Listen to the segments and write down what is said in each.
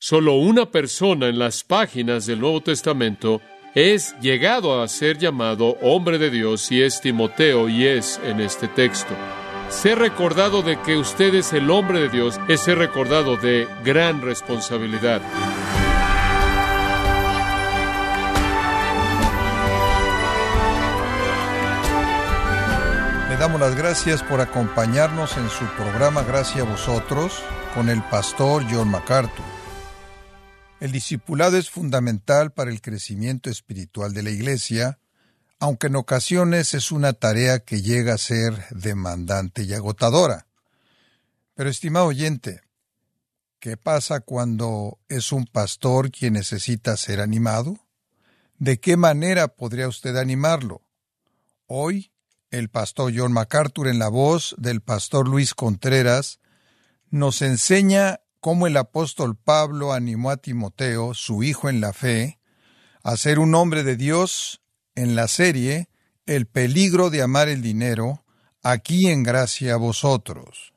Solo una persona en las páginas del Nuevo Testamento es llegado a ser llamado hombre de Dios y es Timoteo y es en este texto. Ser recordado de que usted es el hombre de Dios es ser recordado de gran responsabilidad. Le damos las gracias por acompañarnos en su programa Gracias a vosotros con el pastor John MacArthur. El discipulado es fundamental para el crecimiento espiritual de la Iglesia, aunque en ocasiones es una tarea que llega a ser demandante y agotadora. Pero, estimado oyente, ¿qué pasa cuando es un pastor quien necesita ser animado? ¿De qué manera podría usted animarlo? Hoy, el pastor John MacArthur, en la voz del pastor Luis Contreras, nos enseña cómo el apóstol Pablo animó a Timoteo, su hijo en la fe, a ser un hombre de Dios en la serie El peligro de amar el dinero, aquí en gracia a vosotros.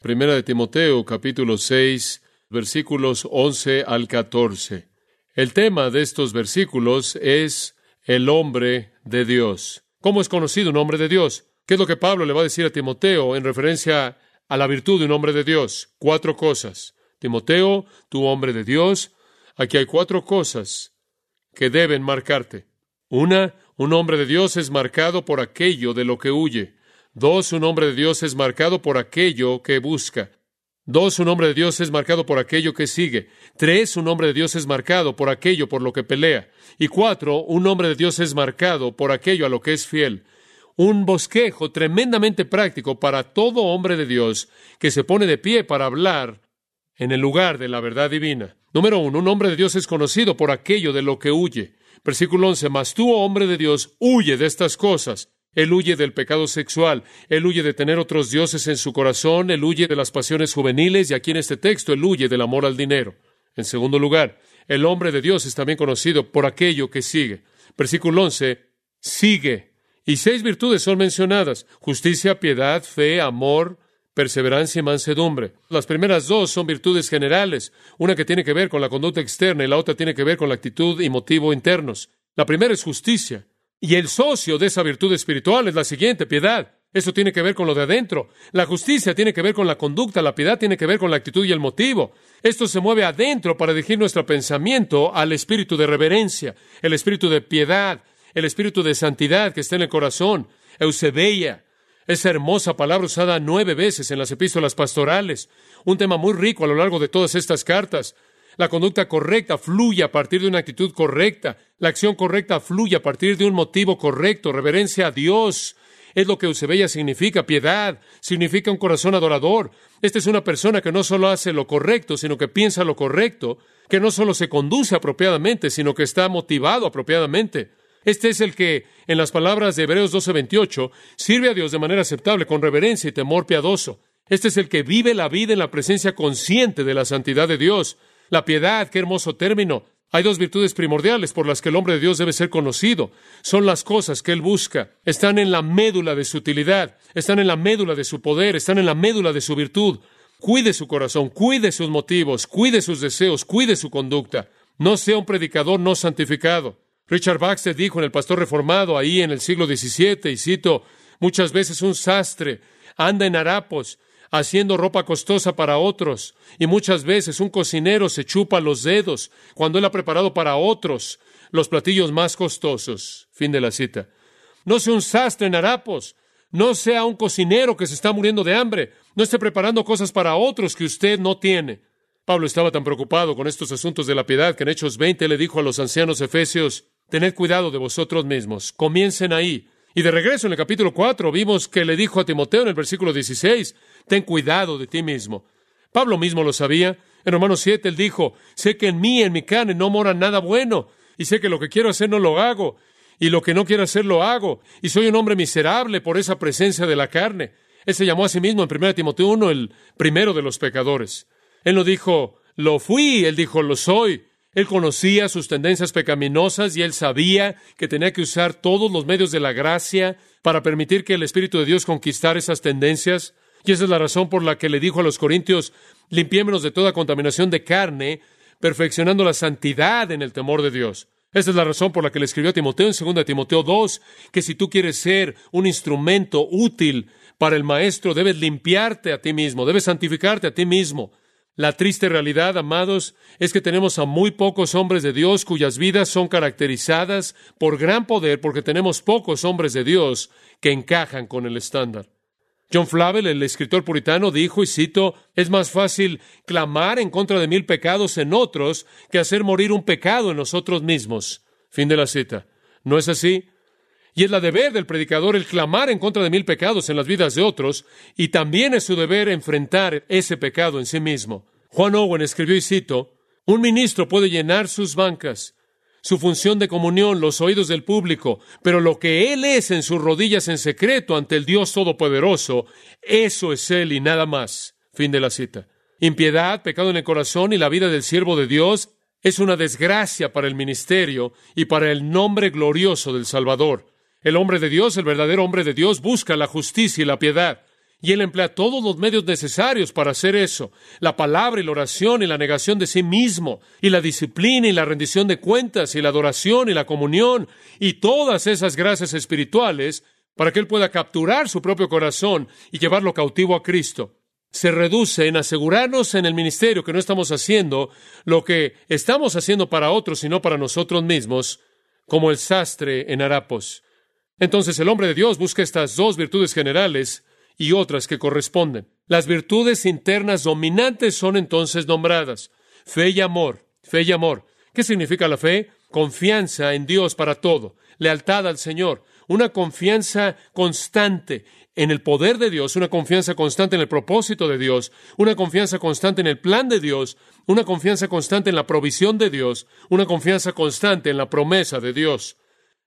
Primera de Timoteo, capítulo 6, versículos 11 al 14. El tema de estos versículos es el hombre de Dios. ¿Cómo es conocido un hombre de Dios? ¿Qué es lo que Pablo le va a decir a Timoteo en referencia a la virtud de un hombre de Dios? Cuatro cosas. Timoteo, tu hombre de Dios, aquí hay cuatro cosas que deben marcarte. Una, un hombre de Dios es marcado por aquello de lo que huye. Dos, un hombre de Dios es marcado por aquello que busca. Dos, un hombre de Dios es marcado por aquello que sigue. Tres, un hombre de Dios es marcado por aquello por lo que pelea. Y cuatro, un hombre de Dios es marcado por aquello a lo que es fiel. Un bosquejo tremendamente práctico para todo hombre de Dios que se pone de pie para hablar en el lugar de la verdad divina. Número uno, un hombre de Dios es conocido por aquello de lo que huye. Versículo 11, mas tú, oh hombre de Dios, huye de estas cosas. Él huye del pecado sexual, él huye de tener otros dioses en su corazón, él huye de las pasiones juveniles y aquí en este texto él huye del amor al dinero. En segundo lugar, el hombre de Dios es también conocido por aquello que sigue. Versículo 11, sigue. Y seis virtudes son mencionadas, justicia, piedad, fe, amor, perseverancia y mansedumbre. Las primeras dos son virtudes generales, una que tiene que ver con la conducta externa y la otra tiene que ver con la actitud y motivo internos. La primera es justicia, y el socio de esa virtud espiritual es la siguiente, piedad. Eso tiene que ver con lo de adentro. La justicia tiene que ver con la conducta, la piedad tiene que ver con la actitud y el motivo. Esto se mueve adentro para dirigir nuestro pensamiento al espíritu de reverencia, el espíritu de piedad, el espíritu de santidad que está en el corazón, Eusebeia, esa hermosa palabra usada nueve veces en las epístolas pastorales, un tema muy rico a lo largo de todas estas cartas. La conducta correcta fluye a partir de una actitud correcta. La acción correcta fluye a partir de un motivo correcto. Reverencia a Dios. Es lo que Eusebella significa. Piedad. Significa un corazón adorador. Esta es una persona que no solo hace lo correcto, sino que piensa lo correcto. Que no solo se conduce apropiadamente, sino que está motivado apropiadamente. Este es el que, en las palabras de Hebreos 12:28, sirve a Dios de manera aceptable, con reverencia y temor piadoso. Este es el que vive la vida en la presencia consciente de la santidad de Dios. La piedad, qué hermoso término. Hay dos virtudes primordiales por las que el hombre de Dios debe ser conocido. Son las cosas que él busca. Están en la médula de su utilidad, están en la médula de su poder, están en la médula de su virtud. Cuide su corazón, cuide sus motivos, cuide sus deseos, cuide su conducta. No sea un predicador no santificado. Richard Baxter dijo en El Pastor Reformado, ahí en el siglo XVII, y cito, muchas veces un sastre anda en harapos haciendo ropa costosa para otros, y muchas veces un cocinero se chupa los dedos cuando él ha preparado para otros los platillos más costosos. Fin de la cita. No sea un sastre en harapos, no sea un cocinero que se está muriendo de hambre, no esté preparando cosas para otros que usted no tiene. Pablo estaba tan preocupado con estos asuntos de la piedad que en Hechos 20 le dijo a los ancianos efesios, Tened cuidado de vosotros mismos, comiencen ahí. Y de regreso en el capítulo 4 vimos que le dijo a Timoteo en el versículo 16, ten cuidado de ti mismo. Pablo mismo lo sabía. En Romanos 7 él dijo, sé que en mí, en mi carne, no mora nada bueno, y sé que lo que quiero hacer no lo hago, y lo que no quiero hacer lo hago, y soy un hombre miserable por esa presencia de la carne. Él se llamó a sí mismo en 1 Timoteo 1 el primero de los pecadores. Él no dijo, lo fui, él dijo, lo soy. Él conocía sus tendencias pecaminosas y él sabía que tenía que usar todos los medios de la gracia para permitir que el Espíritu de Dios conquistara esas tendencias. Y esa es la razón por la que le dijo a los corintios, limpiémonos de toda contaminación de carne, perfeccionando la santidad en el temor de Dios. Esa es la razón por la que le escribió a Timoteo en 2 Timoteo 2, que si tú quieres ser un instrumento útil para el maestro, debes limpiarte a ti mismo, debes santificarte a ti mismo. La triste realidad, amados, es que tenemos a muy pocos hombres de Dios cuyas vidas son caracterizadas por gran poder porque tenemos pocos hombres de Dios que encajan con el estándar. John Flavel, el escritor puritano, dijo, y cito, es más fácil clamar en contra de mil pecados en otros que hacer morir un pecado en nosotros mismos. Fin de la cita. ¿No es así? Y es la deber del predicador el clamar en contra de mil pecados en las vidas de otros, y también es su deber enfrentar ese pecado en sí mismo. Juan Owen escribió, y cito, un ministro puede llenar sus bancas, su función de comunión, los oídos del público, pero lo que Él es en sus rodillas en secreto ante el Dios Todopoderoso, eso es Él y nada más. Fin de la cita. Impiedad, pecado en el corazón y la vida del siervo de Dios es una desgracia para el ministerio y para el nombre glorioso del Salvador. El hombre de Dios, el verdadero hombre de Dios, busca la justicia y la piedad. Y él emplea todos los medios necesarios para hacer eso. La palabra y la oración y la negación de sí mismo, y la disciplina y la rendición de cuentas, y la adoración y la comunión, y todas esas gracias espirituales para que él pueda capturar su propio corazón y llevarlo cautivo a Cristo. Se reduce en asegurarnos en el ministerio que no estamos haciendo lo que estamos haciendo para otros y no para nosotros mismos, como el sastre en harapos. Entonces el hombre de Dios busca estas dos virtudes generales y otras que corresponden. Las virtudes internas dominantes son entonces nombradas. Fe y amor. Fe y amor. ¿Qué significa la fe? Confianza en Dios para todo. Lealtad al Señor. Una confianza constante en el poder de Dios, una confianza constante en el propósito de Dios, una confianza constante en el plan de Dios, una confianza constante en la provisión de Dios, una confianza constante en la promesa de Dios.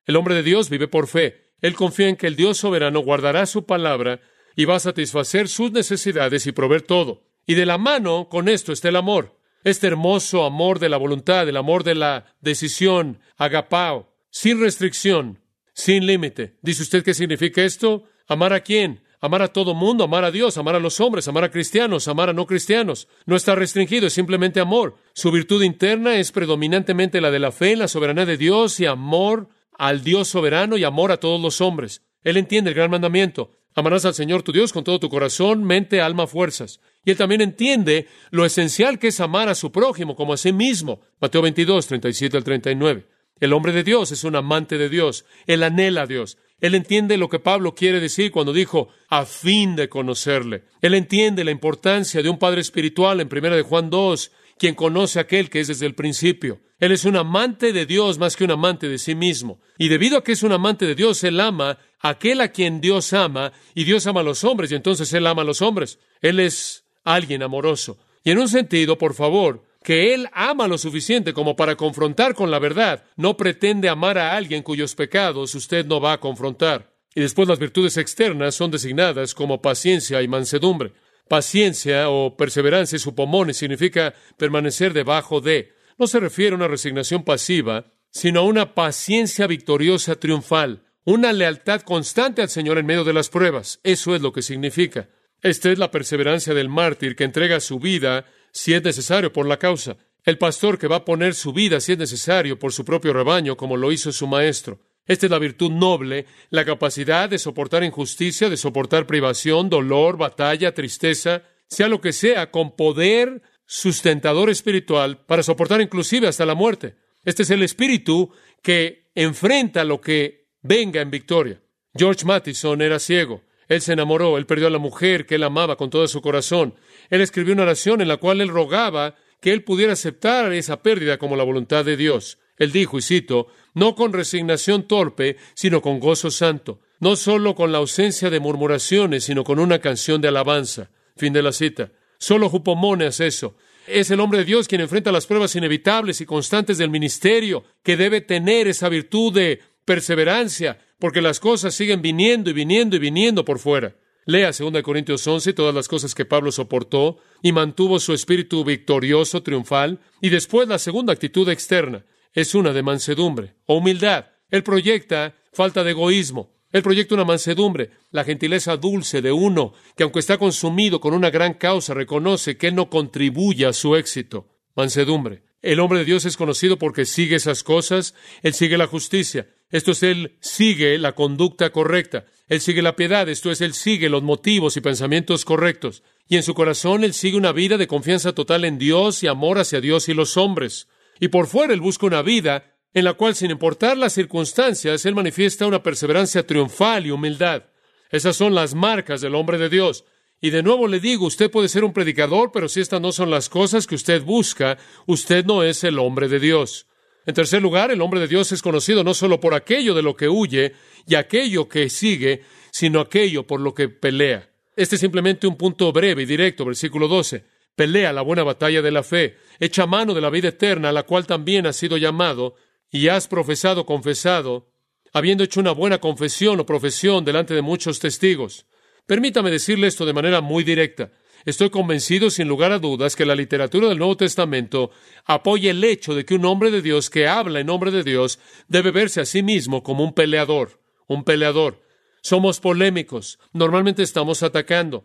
El hombre de Dios vive por fe. Él confía en que el Dios soberano guardará su palabra y va a satisfacer sus necesidades y proveer todo. Y de la mano con esto está el amor. Este hermoso amor de la voluntad, el amor de la decisión, agapao, sin restricción, sin límite. ¿Dice usted qué significa esto? ¿Amar a quién? Amar a todo mundo, amar a Dios, amar a los hombres, amar a cristianos, amar a no cristianos. No está restringido, es simplemente amor. Su virtud interna es predominantemente la de la fe en la soberanía de Dios y amor al Dios soberano y amor a todos los hombres. Él entiende el gran mandamiento. Amarás al Señor tu Dios con todo tu corazón, mente, alma, fuerzas. Y él también entiende lo esencial que es amar a su prójimo como a sí mismo. Mateo 22, 37 al 39. El hombre de Dios es un amante de Dios. Él anhela a Dios. Él entiende lo que Pablo quiere decir cuando dijo a fin de conocerle. Él entiende la importancia de un padre espiritual en primera de Juan 2, quien conoce a aquel que es desde el principio. Él es un amante de Dios más que un amante de sí mismo. Y debido a que es un amante de Dios, él ama a aquel a quien Dios ama, y Dios ama a los hombres, y entonces él ama a los hombres. Él es alguien amoroso. Y en un sentido, por favor, que él ama lo suficiente como para confrontar con la verdad, no pretende amar a alguien cuyos pecados usted no va a confrontar. Y después las virtudes externas son designadas como paciencia y mansedumbre. Paciencia o perseverancia, supomone, significa permanecer debajo de no se refiere a una resignación pasiva, sino a una paciencia victoriosa triunfal, una lealtad constante al Señor en medio de las pruebas. Eso es lo que significa. Esta es la perseverancia del mártir que entrega su vida si es necesario por la causa. El pastor que va a poner su vida si es necesario por su propio rebaño, como lo hizo su maestro. Esta es la virtud noble, la capacidad de soportar injusticia, de soportar privación, dolor, batalla, tristeza, sea lo que sea, con poder sustentador espiritual para soportar inclusive hasta la muerte. Este es el espíritu que enfrenta lo que venga en victoria. George Mattison era ciego. Él se enamoró, él perdió a la mujer que él amaba con todo su corazón. Él escribió una oración en la cual él rogaba que él pudiera aceptar esa pérdida como la voluntad de Dios. Él dijo, y cito, no con resignación torpe, sino con gozo santo, no solo con la ausencia de murmuraciones, sino con una canción de alabanza. Fin de la cita. Solo Jupomone hace eso. Es el hombre de Dios quien enfrenta las pruebas inevitables y constantes del ministerio, que debe tener esa virtud de perseverancia, porque las cosas siguen viniendo y viniendo y viniendo por fuera. Lea 2 Corintios 11 todas las cosas que Pablo soportó y mantuvo su espíritu victorioso, triunfal, y después la segunda actitud externa es una de mansedumbre o humildad. Él proyecta falta de egoísmo. Él proyecta una mansedumbre, la gentileza dulce de uno que aunque está consumido con una gran causa, reconoce que él no contribuye a su éxito. Mansedumbre. El hombre de Dios es conocido porque sigue esas cosas, él sigue la justicia, esto es, él sigue la conducta correcta, él sigue la piedad, esto es, él sigue los motivos y pensamientos correctos, y en su corazón él sigue una vida de confianza total en Dios y amor hacia Dios y los hombres. Y por fuera él busca una vida en la cual, sin importar las circunstancias, él manifiesta una perseverancia triunfal y humildad. Esas son las marcas del hombre de Dios. Y de nuevo le digo, usted puede ser un predicador, pero si estas no son las cosas que usted busca, usted no es el hombre de Dios. En tercer lugar, el hombre de Dios es conocido no solo por aquello de lo que huye y aquello que sigue, sino aquello por lo que pelea. Este es simplemente un punto breve y directo, versículo 12. Pelea la buena batalla de la fe, echa mano de la vida eterna, a la cual también has sido llamado, y has profesado, confesado, habiendo hecho una buena confesión o profesión delante de muchos testigos. Permítame decirle esto de manera muy directa. Estoy convencido, sin lugar a dudas, que la literatura del Nuevo Testamento apoya el hecho de que un hombre de Dios que habla en nombre de Dios debe verse a sí mismo como un peleador, un peleador. Somos polémicos, normalmente estamos atacando.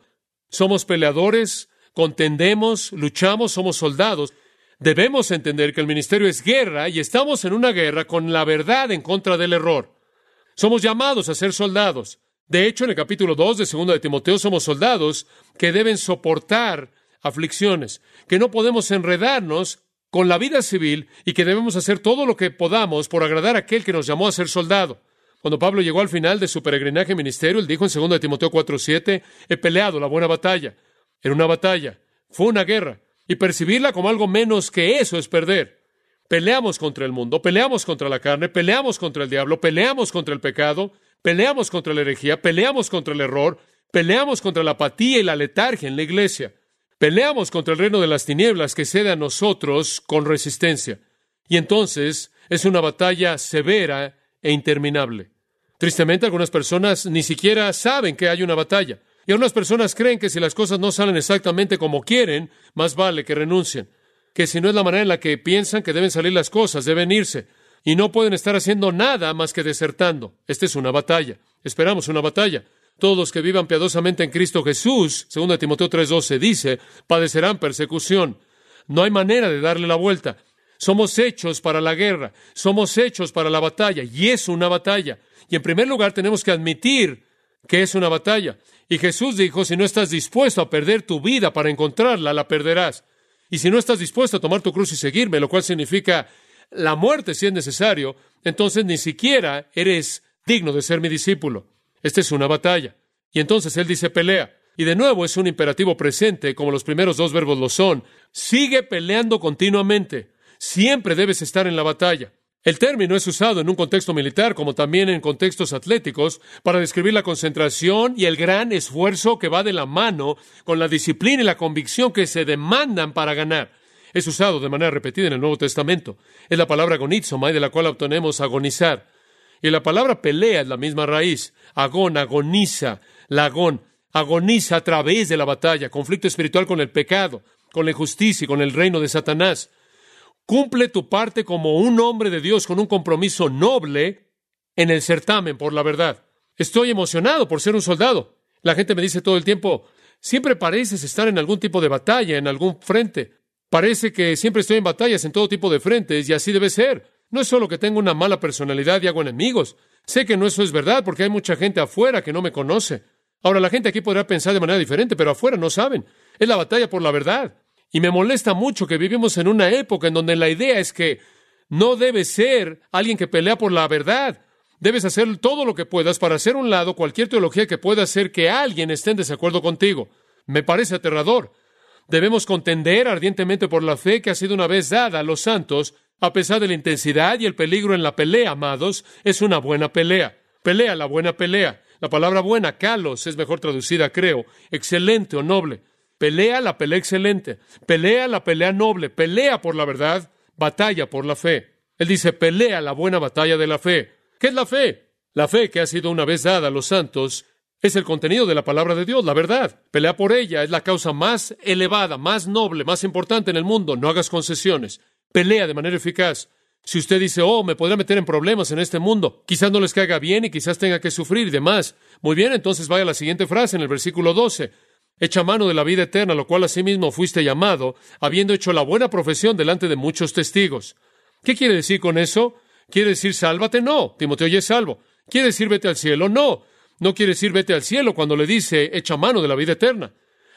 Somos peleadores, contendemos, luchamos, somos soldados. Debemos entender que el ministerio es guerra y estamos en una guerra con la verdad en contra del error. Somos llamados a ser soldados. De hecho, en el capítulo 2 de 2 de Timoteo somos soldados que deben soportar aflicciones, que no podemos enredarnos con la vida civil y que debemos hacer todo lo que podamos por agradar a aquel que nos llamó a ser soldado. Cuando Pablo llegó al final de su peregrinaje ministerio, él dijo en 2 de Timoteo 4:7, he peleado la buena batalla. Era una batalla, fue una guerra, y percibirla como algo menos que eso es perder. Peleamos contra el mundo, peleamos contra la carne, peleamos contra el diablo, peleamos contra el pecado, peleamos contra la herejía, peleamos contra el error, peleamos contra la apatía y la letargia en la iglesia, peleamos contra el reino de las tinieblas que cede a nosotros con resistencia. Y entonces es una batalla severa e interminable. Tristemente, algunas personas ni siquiera saben que hay una batalla. Y algunas personas creen que si las cosas no salen exactamente como quieren, más vale que renuncien. Que si no es la manera en la que piensan que deben salir las cosas, deben irse y no pueden estar haciendo nada más que desertando. Esta es una batalla. Esperamos una batalla. Todos los que vivan piadosamente en Cristo Jesús, según Timoteo 3:12 dice, padecerán persecución. No hay manera de darle la vuelta. Somos hechos para la guerra, somos hechos para la batalla, y es una batalla. Y en primer lugar tenemos que admitir que es una batalla. Y Jesús dijo, si no estás dispuesto a perder tu vida para encontrarla, la perderás. Y si no estás dispuesto a tomar tu cruz y seguirme, lo cual significa la muerte si es necesario, entonces ni siquiera eres digno de ser mi discípulo. Esta es una batalla. Y entonces él dice pelea. Y de nuevo es un imperativo presente, como los primeros dos verbos lo son. Sigue peleando continuamente. Siempre debes estar en la batalla. El término es usado en un contexto militar como también en contextos atléticos para describir la concentración y el gran esfuerzo que va de la mano con la disciplina y la convicción que se demandan para ganar es usado de manera repetida en el Nuevo Testamento. Es la palabra agonizomai de la cual obtenemos agonizar. Y la palabra pelea es la misma raíz. Agón, agoniza, lagón, agoniza a través de la batalla, conflicto espiritual con el pecado, con la injusticia y con el reino de Satanás. Cumple tu parte como un hombre de Dios con un compromiso noble en el certamen por la verdad. Estoy emocionado por ser un soldado. La gente me dice todo el tiempo, siempre pareces estar en algún tipo de batalla, en algún frente. Parece que siempre estoy en batallas en todo tipo de frentes y así debe ser. No es solo que tengo una mala personalidad y hago enemigos. Sé que no eso es verdad porque hay mucha gente afuera que no me conoce. Ahora la gente aquí podrá pensar de manera diferente, pero afuera no saben. Es la batalla por la verdad. Y me molesta mucho que vivimos en una época en donde la idea es que no debes ser alguien que pelea por la verdad. Debes hacer todo lo que puedas para hacer un lado cualquier teología que pueda hacer que alguien esté en desacuerdo contigo. Me parece aterrador. Debemos contender ardientemente por la fe que ha sido una vez dada a los santos, a pesar de la intensidad y el peligro en la pelea, amados, es una buena pelea. Pelea la buena pelea. La palabra buena, kalos, es mejor traducida, creo, excelente o noble. Pelea la pelea excelente. Pelea la pelea noble. Pelea por la verdad. Batalla por la fe. Él dice, pelea la buena batalla de la fe. ¿Qué es la fe? La fe que ha sido una vez dada a los santos es el contenido de la palabra de Dios, la verdad. Pelea por ella, es la causa más elevada, más noble, más importante en el mundo. No hagas concesiones. Pelea de manera eficaz. Si usted dice, oh, me podría meter en problemas en este mundo, quizás no les caiga bien y quizás tenga que sufrir y demás. Muy bien, entonces vaya a la siguiente frase en el versículo 12. Echa mano de la vida eterna, lo cual asimismo fuiste llamado, habiendo hecho la buena profesión delante de muchos testigos. ¿Qué quiere decir con eso? ¿Quiere decir sálvate? No. Timoteo ya es salvo. ¿Quiere decir vete al cielo? No. No quiere decir vete al cielo cuando le dice echa mano de la vida eterna.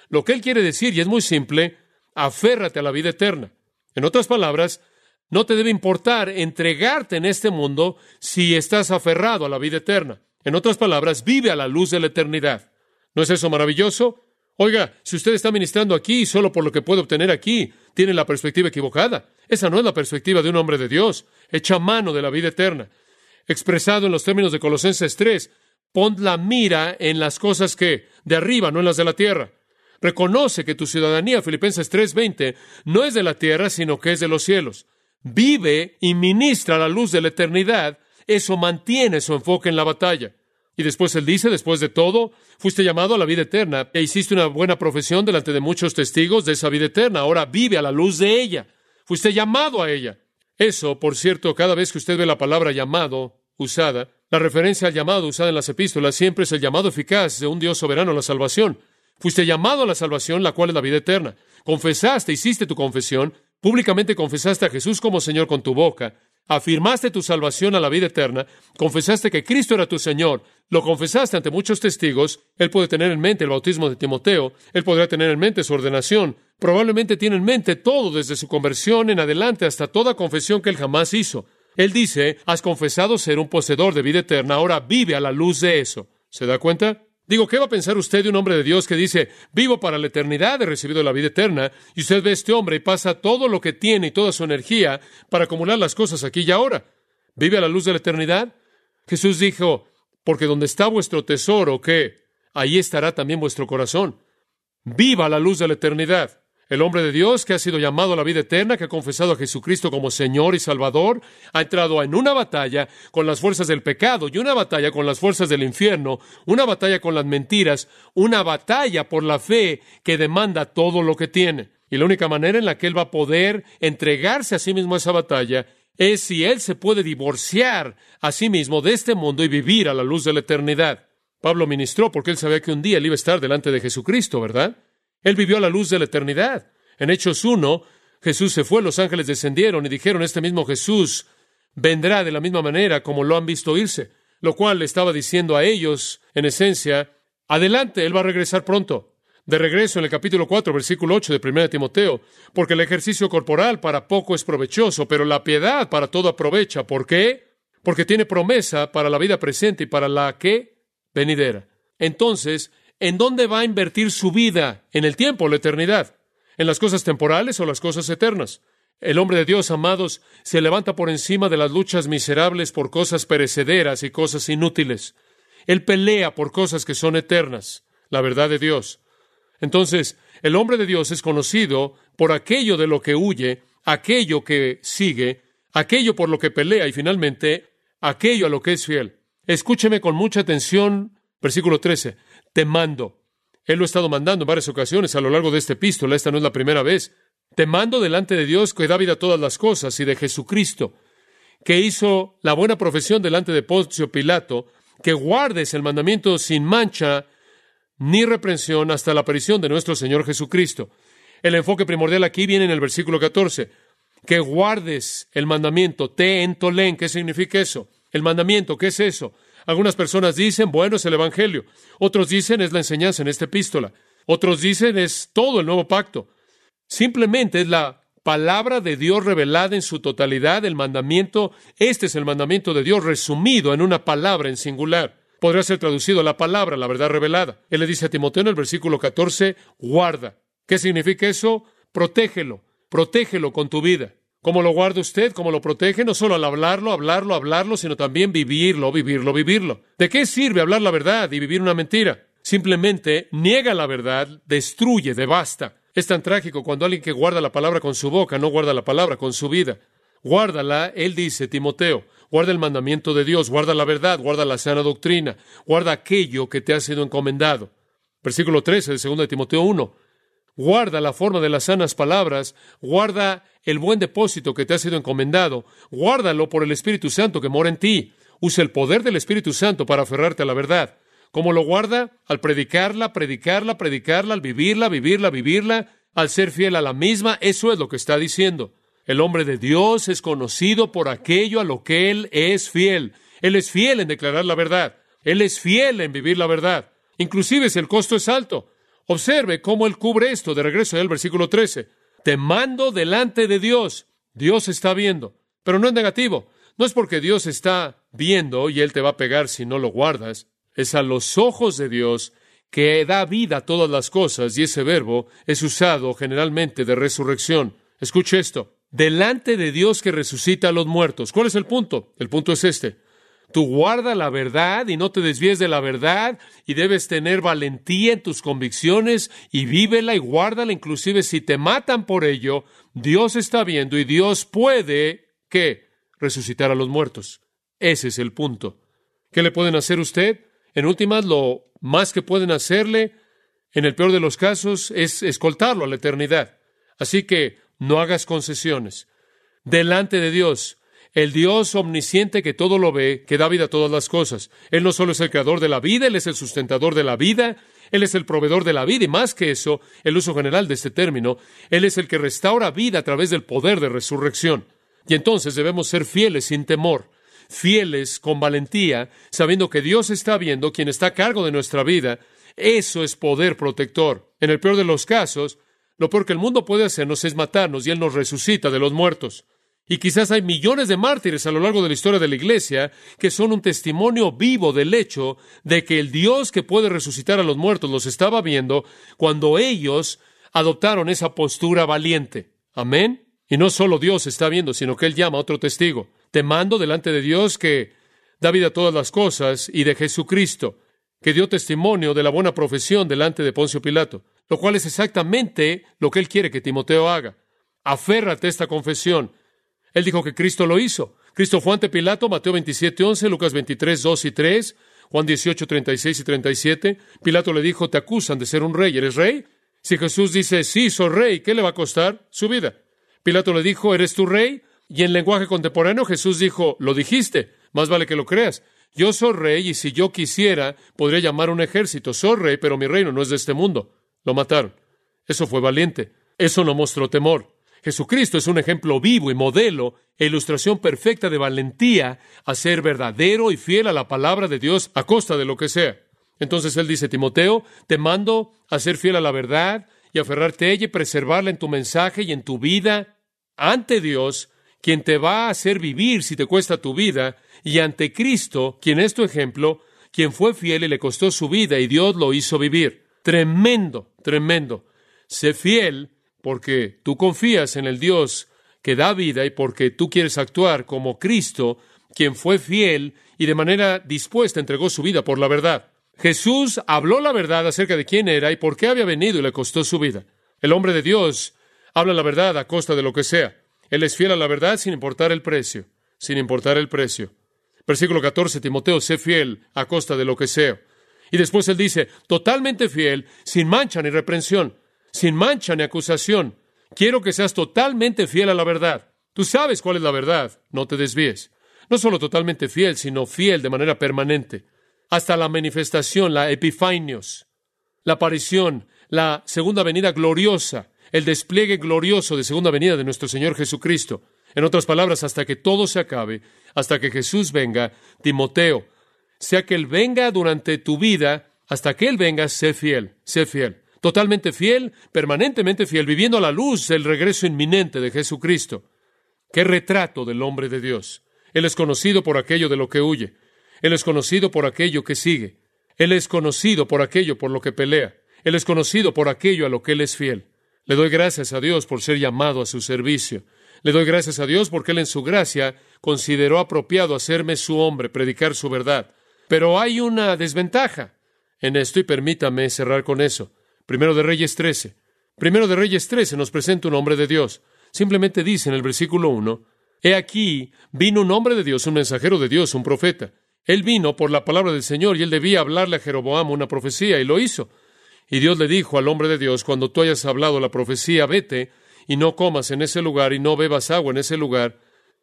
Lo que él quiere decir, y es muy simple, aférrate a la vida eterna. En otras palabras, no te debe importar entregarte en este mundo si estás aferrado a la vida eterna. En otras palabras, vive a la luz de la eternidad. ¿No es eso maravilloso? Oiga, si usted está ministrando aquí solo por lo que puede obtener aquí, tiene la perspectiva equivocada. Esa no es la perspectiva de un hombre de Dios. Echa mano de la vida eterna. Expresado en los términos de Colosenses 3, pon la mira en las cosas que de arriba, no en las de la tierra. Reconoce que tu ciudadanía, Filipenses 3:20, no es de la tierra, sino que es de los cielos vive y ministra la luz de la eternidad, eso mantiene su enfoque en la batalla. Y después él dice, después de todo, fuiste llamado a la vida eterna e hiciste una buena profesión delante de muchos testigos de esa vida eterna. Ahora vive a la luz de ella. Fuiste llamado a ella. Eso, por cierto, cada vez que usted ve la palabra llamado usada, la referencia al llamado usada en las epístolas siempre es el llamado eficaz de un Dios soberano a la salvación. Fuiste llamado a la salvación, la cual es la vida eterna. Confesaste, hiciste tu confesión, Públicamente confesaste a Jesús como Señor con tu boca, afirmaste tu salvación a la vida eterna, confesaste que Cristo era tu Señor, lo confesaste ante muchos testigos, Él puede tener en mente el bautismo de Timoteo, Él podría tener en mente su ordenación, probablemente tiene en mente todo desde su conversión en adelante hasta toda confesión que Él jamás hizo. Él dice, has confesado ser un poseedor de vida eterna, ahora vive a la luz de eso. ¿Se da cuenta? Digo, ¿qué va a pensar usted de un hombre de Dios que dice, vivo para la eternidad, he recibido la vida eterna, y usted ve a este hombre y pasa todo lo que tiene y toda su energía para acumular las cosas aquí y ahora? ¿Vive a la luz de la eternidad? Jesús dijo, porque donde está vuestro tesoro, ¿qué? Ahí estará también vuestro corazón. Viva la luz de la eternidad. El hombre de Dios que ha sido llamado a la vida eterna, que ha confesado a Jesucristo como Señor y Salvador, ha entrado en una batalla con las fuerzas del pecado y una batalla con las fuerzas del infierno, una batalla con las mentiras, una batalla por la fe que demanda todo lo que tiene. Y la única manera en la que él va a poder entregarse a sí mismo a esa batalla es si él se puede divorciar a sí mismo de este mundo y vivir a la luz de la eternidad. Pablo ministró porque él sabía que un día él iba a estar delante de Jesucristo, ¿verdad? Él vivió a la luz de la eternidad. En Hechos 1, Jesús se fue, los ángeles descendieron y dijeron, este mismo Jesús vendrá de la misma manera como lo han visto irse, lo cual le estaba diciendo a ellos, en esencia, adelante, Él va a regresar pronto. De regreso en el capítulo 4, versículo 8 de 1 Timoteo, porque el ejercicio corporal para poco es provechoso, pero la piedad para todo aprovecha. ¿Por qué? Porque tiene promesa para la vida presente y para la que venidera. Entonces, ¿en dónde va a invertir su vida? ¿En el tiempo la eternidad? ¿En las cosas temporales o las cosas eternas? El hombre de Dios, amados, se levanta por encima de las luchas miserables por cosas perecederas y cosas inútiles. Él pelea por cosas que son eternas, la verdad de Dios. Entonces, el hombre de Dios es conocido por aquello de lo que huye, aquello que sigue, aquello por lo que pelea y finalmente aquello a lo que es fiel. Escúcheme con mucha atención, versículo 13 te mando. Él lo ha estado mandando en varias ocasiones a lo largo de este epístola, esta no es la primera vez. Te mando delante de Dios que da vida a todas las cosas y de Jesucristo, que hizo la buena profesión delante de Poncio Pilato, que guardes el mandamiento sin mancha ni reprensión hasta la aparición de nuestro Señor Jesucristo. El enfoque primordial aquí viene en el versículo 14. Que guardes el mandamiento, te entolén. ¿Qué significa eso? El mandamiento, ¿qué es eso? Algunas personas dicen, bueno, es el Evangelio. Otros dicen, es la enseñanza en esta epístola. Otros dicen, es todo el nuevo pacto. Simplemente es la palabra de Dios revelada en su totalidad, el mandamiento. Este es el mandamiento de Dios resumido en una palabra en singular. Podría ser traducido la palabra, la verdad revelada. Él le dice a Timoteo en el versículo 14, guarda. ¿Qué significa eso? Protégelo, protégelo con tu vida. ¿Cómo lo guarda usted? ¿Cómo lo protege? No solo al hablarlo, hablarlo, hablarlo, sino también vivirlo, vivirlo, vivirlo. ¿De qué sirve hablar la verdad y vivir una mentira? Simplemente niega la verdad, destruye, devasta. Es tan trágico cuando alguien que guarda la palabra con su boca no guarda la palabra con su vida. Guárdala, él dice, Timoteo, guarda el mandamiento de Dios, guarda la verdad, guarda la sana doctrina, guarda aquello que te ha sido encomendado. Versículo 13 de 2 de Timoteo 1. Guarda la forma de las sanas palabras, guarda el buen depósito que te ha sido encomendado, guárdalo por el Espíritu Santo que mora en ti. Usa el poder del Espíritu Santo para aferrarte a la verdad. ¿Cómo lo guarda? Al predicarla, predicarla, predicarla, al vivirla, vivirla, vivirla, al ser fiel a la misma. Eso es lo que está diciendo. El hombre de Dios es conocido por aquello a lo que él es fiel. Él es fiel en declarar la verdad. Él es fiel en vivir la verdad. Inclusive si el costo es alto. Observe cómo él cubre esto. De regreso al versículo 13. Te mando delante de Dios. Dios está viendo. Pero no es negativo. No es porque Dios está viendo y Él te va a pegar si no lo guardas. Es a los ojos de Dios que da vida a todas las cosas y ese verbo es usado generalmente de resurrección. Escuche esto delante de Dios que resucita a los muertos. ¿Cuál es el punto? El punto es este. Tú guarda la verdad y no te desvíes de la verdad y debes tener valentía en tus convicciones y vívela y guárdala inclusive si te matan por ello, Dios está viendo y Dios puede ¿qué? resucitar a los muertos. Ese es el punto. ¿Qué le pueden hacer usted? En últimas, lo más que pueden hacerle, en el peor de los casos, es escoltarlo a la eternidad. Así que no hagas concesiones. Delante de Dios, el Dios omnisciente que todo lo ve, que da vida a todas las cosas. Él no solo es el creador de la vida, Él es el sustentador de la vida, Él es el proveedor de la vida y más que eso, el uso general de este término, Él es el que restaura vida a través del poder de resurrección. Y entonces debemos ser fieles sin temor, fieles con valentía, sabiendo que Dios está viendo, quien está a cargo de nuestra vida. Eso es poder protector. En el peor de los casos, lo peor que el mundo puede hacernos es matarnos y Él nos resucita de los muertos. Y quizás hay millones de mártires a lo largo de la historia de la Iglesia que son un testimonio vivo del hecho de que el Dios que puede resucitar a los muertos los estaba viendo cuando ellos adoptaron esa postura valiente. Amén. Y no solo Dios está viendo, sino que Él llama a otro testigo. Te mando delante de Dios que da vida a todas las cosas y de Jesucristo, que dio testimonio de la buena profesión delante de Poncio Pilato lo cual es exactamente lo que él quiere que Timoteo haga. Aférrate a esta confesión. Él dijo que Cristo lo hizo. Cristo fue ante Pilato, Mateo 27, 11, Lucas 23, 2 y 3, Juan 18, 36 y 37. Pilato le dijo, te acusan de ser un rey. ¿Eres rey? Si Jesús dice, sí, soy rey, ¿qué le va a costar? Su vida. Pilato le dijo, ¿eres tu rey? Y en lenguaje contemporáneo Jesús dijo, lo dijiste, más vale que lo creas. Yo soy rey y si yo quisiera, podría llamar un ejército. Soy rey, pero mi reino no es de este mundo. Lo mataron. Eso fue valiente. Eso no mostró temor. Jesucristo es un ejemplo vivo y modelo e ilustración perfecta de valentía a ser verdadero y fiel a la palabra de Dios a costa de lo que sea. Entonces él dice, Timoteo, te mando a ser fiel a la verdad y aferrarte a ella y preservarla en tu mensaje y en tu vida ante Dios, quien te va a hacer vivir si te cuesta tu vida, y ante Cristo, quien es tu ejemplo, quien fue fiel y le costó su vida y Dios lo hizo vivir. Tremendo, tremendo. Sé fiel porque tú confías en el Dios que da vida y porque tú quieres actuar como Cristo, quien fue fiel y de manera dispuesta entregó su vida por la verdad. Jesús habló la verdad acerca de quién era y por qué había venido y le costó su vida. El hombre de Dios habla la verdad a costa de lo que sea. Él es fiel a la verdad sin importar el precio, sin importar el precio. Versículo 14, Timoteo, sé fiel a costa de lo que sea. Y después él dice, totalmente fiel, sin mancha ni reprensión, sin mancha ni acusación. Quiero que seas totalmente fiel a la verdad. Tú sabes cuál es la verdad, no te desvíes. No solo totalmente fiel, sino fiel de manera permanente. Hasta la manifestación, la epifanios, la aparición, la segunda venida gloriosa, el despliegue glorioso de segunda venida de nuestro Señor Jesucristo. En otras palabras, hasta que todo se acabe, hasta que Jesús venga, Timoteo, sea que Él venga durante tu vida, hasta que Él venga, sé fiel, sé fiel. Totalmente fiel, permanentemente fiel, viviendo a la luz del regreso inminente de Jesucristo. Qué retrato del hombre de Dios. Él es conocido por aquello de lo que huye. Él es conocido por aquello que sigue. Él es conocido por aquello por lo que pelea. Él es conocido por aquello a lo que Él es fiel. Le doy gracias a Dios por ser llamado a su servicio. Le doy gracias a Dios porque Él en su gracia consideró apropiado hacerme su hombre, predicar su verdad. Pero hay una desventaja en esto y permítame cerrar con eso. Primero de Reyes 13. Primero de Reyes 13 nos presenta un hombre de Dios. Simplemente dice en el versículo 1, He aquí, vino un hombre de Dios, un mensajero de Dios, un profeta. Él vino por la palabra del Señor y él debía hablarle a Jeroboam una profecía y lo hizo. Y Dios le dijo al hombre de Dios, cuando tú hayas hablado la profecía, vete y no comas en ese lugar y no bebas agua en ese lugar,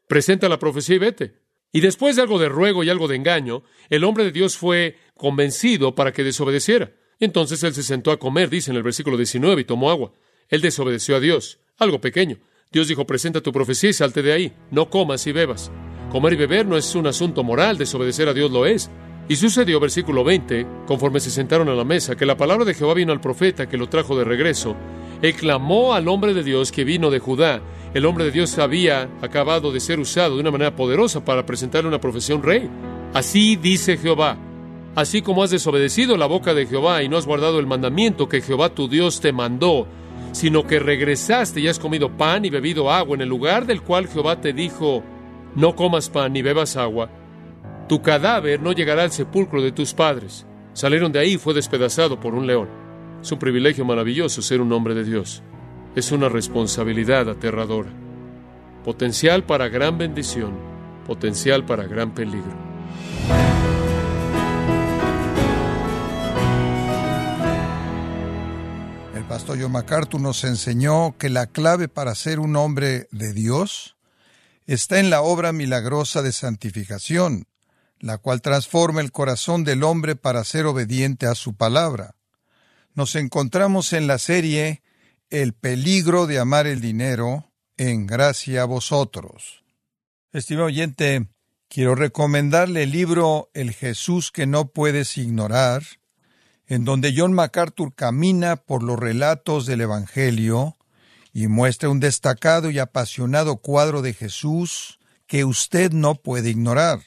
presenta la profecía y vete. Y después de algo de ruego y algo de engaño, el hombre de Dios fue convencido para que desobedeciera. Y entonces él se sentó a comer, dice en el versículo 19, y tomó agua. Él desobedeció a Dios, algo pequeño. Dios dijo, presenta tu profecía y salte de ahí, no comas y bebas. Comer y beber no es un asunto moral, desobedecer a Dios lo es. Y sucedió, versículo 20, conforme se sentaron a la mesa, que la palabra de Jehová vino al profeta que lo trajo de regreso. Él clamó al hombre de Dios que vino de Judá. El hombre de Dios había acabado de ser usado de una manera poderosa para presentarle una profesión rey. Así dice Jehová. Así como has desobedecido la boca de Jehová y no has guardado el mandamiento que Jehová tu Dios te mandó, sino que regresaste y has comido pan y bebido agua en el lugar del cual Jehová te dijo, no comas pan ni bebas agua, tu cadáver no llegará al sepulcro de tus padres. Salieron de ahí y fue despedazado por un león. Es un privilegio maravilloso ser un hombre de Dios. Es una responsabilidad aterradora. Potencial para gran bendición, potencial para gran peligro. Pastor John MacArthur nos enseñó que la clave para ser un hombre de Dios está en la obra milagrosa de santificación, la cual transforma el corazón del hombre para ser obediente a su palabra. Nos encontramos en la serie El peligro de amar el dinero, en gracia a vosotros. Estimado oyente, quiero recomendarle el libro El Jesús que no puedes ignorar, en donde John MacArthur camina por los relatos del Evangelio y muestra un destacado y apasionado cuadro de Jesús que usted no puede ignorar.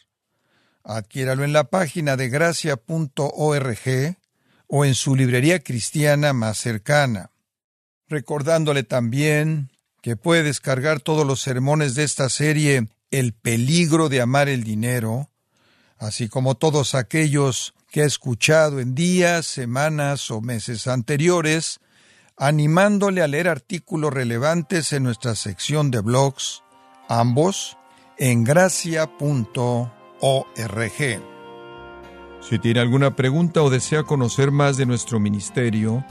Adquiéralo en la página de gracia.org o en su librería cristiana más cercana. Recordándole también que puede descargar todos los sermones de esta serie El peligro de amar el dinero, así como todos aquellos que ha escuchado en días, semanas o meses anteriores, animándole a leer artículos relevantes en nuestra sección de blogs, ambos en gracia.org. Si tiene alguna pregunta o desea conocer más de nuestro ministerio,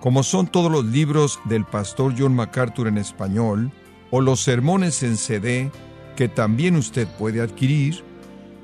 como son todos los libros del pastor John MacArthur en español o los sermones en CD que también usted puede adquirir,